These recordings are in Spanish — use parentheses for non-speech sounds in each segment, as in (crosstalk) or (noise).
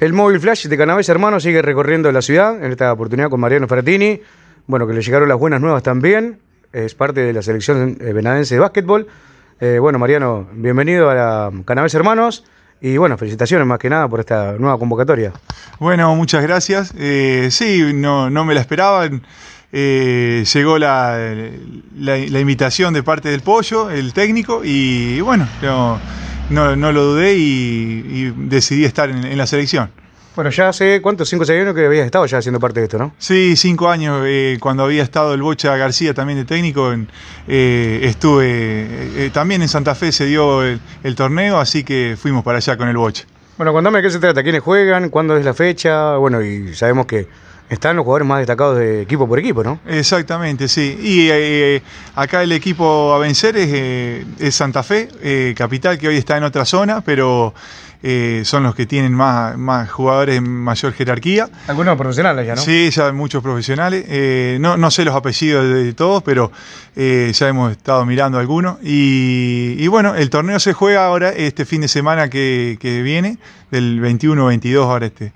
El móvil flash de Canavés Hermanos sigue recorriendo la ciudad, en esta oportunidad con Mariano Fratini. Bueno, que le llegaron las buenas nuevas también. Es parte de la selección eh, venadense de básquetbol. Eh, bueno, Mariano, bienvenido a la Hermanos. Y bueno, felicitaciones más que nada por esta nueva convocatoria. Bueno, muchas gracias. Eh, sí, no, no me la esperaban. Llegó la, la, la, invitación de parte del pollo, el técnico, y bueno, no, no, no lo dudé y, y, decidí estar en, en, la selección. Bueno, ya hace cuántos, cinco o seis años que habías estado ya haciendo parte de esto, ¿no? Sí, cinco años, eh, cuando había estado el Bocha García también de técnico, en, eh, estuve, eh, también en Santa Fe se dio el, el, torneo, así que fuimos para allá con el Bocha. Bueno, contame de qué se trata, quiénes juegan, cuándo es la fecha, bueno, y sabemos que están los jugadores más destacados de equipo por equipo, ¿no? Exactamente, sí. Y eh, acá el equipo a vencer es, eh, Santa Fe, eh, capital, que hoy está en otra zona, pero son los que tienen más, más jugadores en mayor jerarquía. Algunos profesionales ya, ¿no? Sí, ya muchos profesionales. no, no sé los apellidos de, todos, pero ya hemos estado mirando algunos. Y, y, bueno, el torneo se juega ahora este fin de semana que, que viene, del 21-22 ahora este.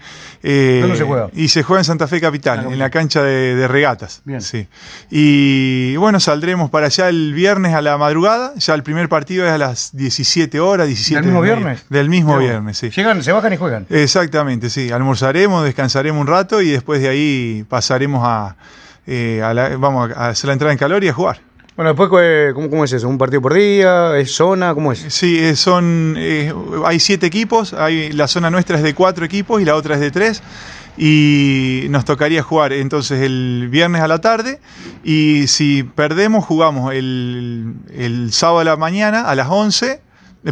¿Dónde se juega? Y se juega en Santa Fe Capital, en la cancha de, de, regatas. Bien. Sí. Y bueno, saldremos para allá el viernes a la madrugada. Ya el primer partido es a las 17 horas, 17 ¿Del mismo viernes? Del mismo Llego. Viernes, sí. Llegan, se bajan y juegan. Exactamente, sí. Almorzaremos, descansaremos un rato y después de ahí pasaremos a, eh, a la, vamos a hacer la entrada en calor y a jugar. Bueno, después, ¿cómo, ¿cómo, es eso? ¿Un partido por día? ¿Es zona? ¿Cómo es? Sí, son, eh, hay siete equipos, hay, la zona nuestra es de cuatro equipos y la otra es de tres. Y nos tocaría jugar entonces el viernes a la tarde y si perdemos jugamos el, el sábado a la mañana a las 11, eh,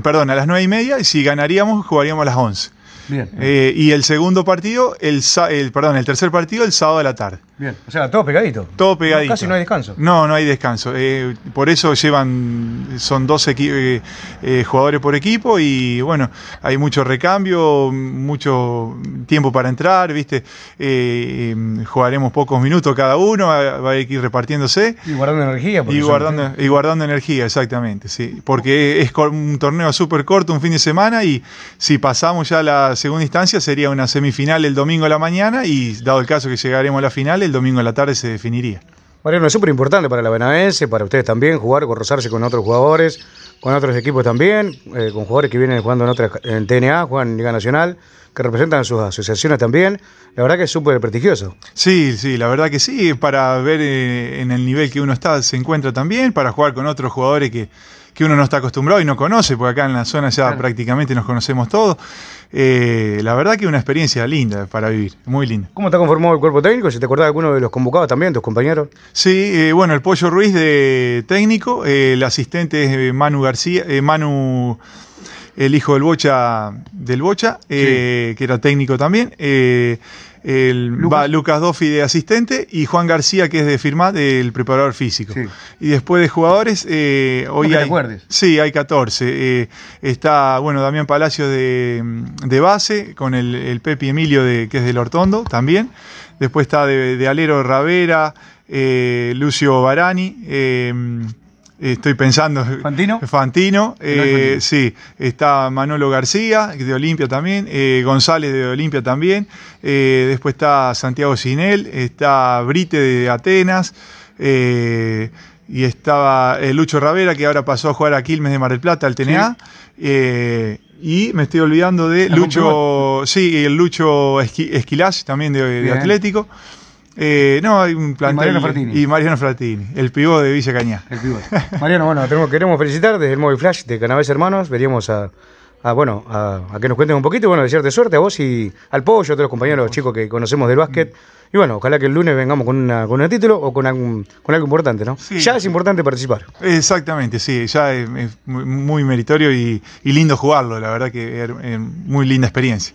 perdón, a las 9 y media y si ganaríamos jugaríamos a las 11. Bien. Eh, y el segundo partido, el, el, perdón, el tercer partido el sábado a la tarde. Bien, o sea, todo pegadito. Todo pegadito. No, casi no hay descanso. No, no hay descanso. Eh, por eso llevan, son 12 eh, eh, jugadores por equipo y bueno, hay mucho recambio, mucho tiempo para entrar, ¿viste? Eh, jugaremos pocos minutos cada uno, va a ir repartiéndose. Y guardando energía. Y guardando, y guardando energía, exactamente, sí. Porque es un torneo súper corto, un fin de semana y si pasamos ya a la segunda instancia sería una semifinal el domingo a la mañana y dado el caso que llegaremos a la final, el domingo a la tarde se definiría. Mariano, es súper importante para la Benavense, para ustedes también, jugar, rozarse con otros jugadores, con otros equipos también, eh, con jugadores que vienen jugando en, otra, en TNA, juegan en Liga Nacional, que representan sus asociaciones también. La verdad que es súper prestigioso. Sí, sí, la verdad que sí, para ver eh, en el nivel que uno está, se encuentra también, para jugar con otros jugadores que, que uno no está acostumbrado y no conoce, porque acá en la zona ya claro. prácticamente nos conocemos todos. Eh, la verdad que una experiencia linda para vivir, muy linda. ¿Cómo está conformado el cuerpo técnico? ¿Si te acordás de alguno de los convocados también, tus compañeros? Sí, eh, bueno, el Pollo Ruiz de técnico, eh, el asistente es Manu García, eh, Manu, el hijo del Bocha, del Bocha, sí. que era técnico también. El, Lucas. Va Lucas Doffi de asistente y Juan García, que es de Firmat, el preparador físico. Sí. Y después de jugadores, eh, hoy no hay. Recuerdes. Sí, hay 14. Eh, está, bueno, Damián Palacio de, de base, con el, el, Pepi Emilio, de, que es del Hortondo también. Después está de, de Alero Ravera, eh, Lucio Barani. Estoy pensando. ¿Fantino? Fantino, eh, sí. Está Manolo García, de Olimpia también. Eh, González de Olimpia también. Eh, después está Santiago Sinel. Está Brite de Atenas. Y estaba Lucho Ravera, que ahora pasó a jugar a Quilmes de Mar del Plata, al TNA. Sí. y me estoy olvidando de Lucho. Sí, el Lucho Esquilás, también de, de Atlético. Eh, no, hay un plantel. Y Mariano Fratini. Y Mariano Fratini, el pivot de Villa Cañá. El. (laughs) Mariano, bueno, tenemos, queremos felicitar desde el Móvil Flash de Canavés Hermanos. Veríamos a, bueno, a, a, que nos cuenten un poquito. Bueno, desearte suerte a vos y al Pollo, a todos los compañeros los chicos que conocemos del básquet. Y bueno, ojalá que el lunes vengamos con, una, con un título o con, algún, con algo importante, ¿no? Sí. Ya es importante participar. Exactamente, sí, ya es, es muy meritorio y, y, lindo jugarlo, la verdad que es muy linda experiencia.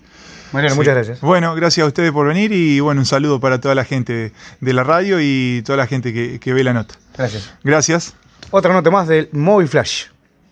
Mariano, sí. muchas gracias. Bueno, gracias a ustedes por venir y bueno, un saludo para toda la gente de la radio y toda la gente que, que ve la nota. Gracias. Gracias. Otra nota más del Móvil Flash.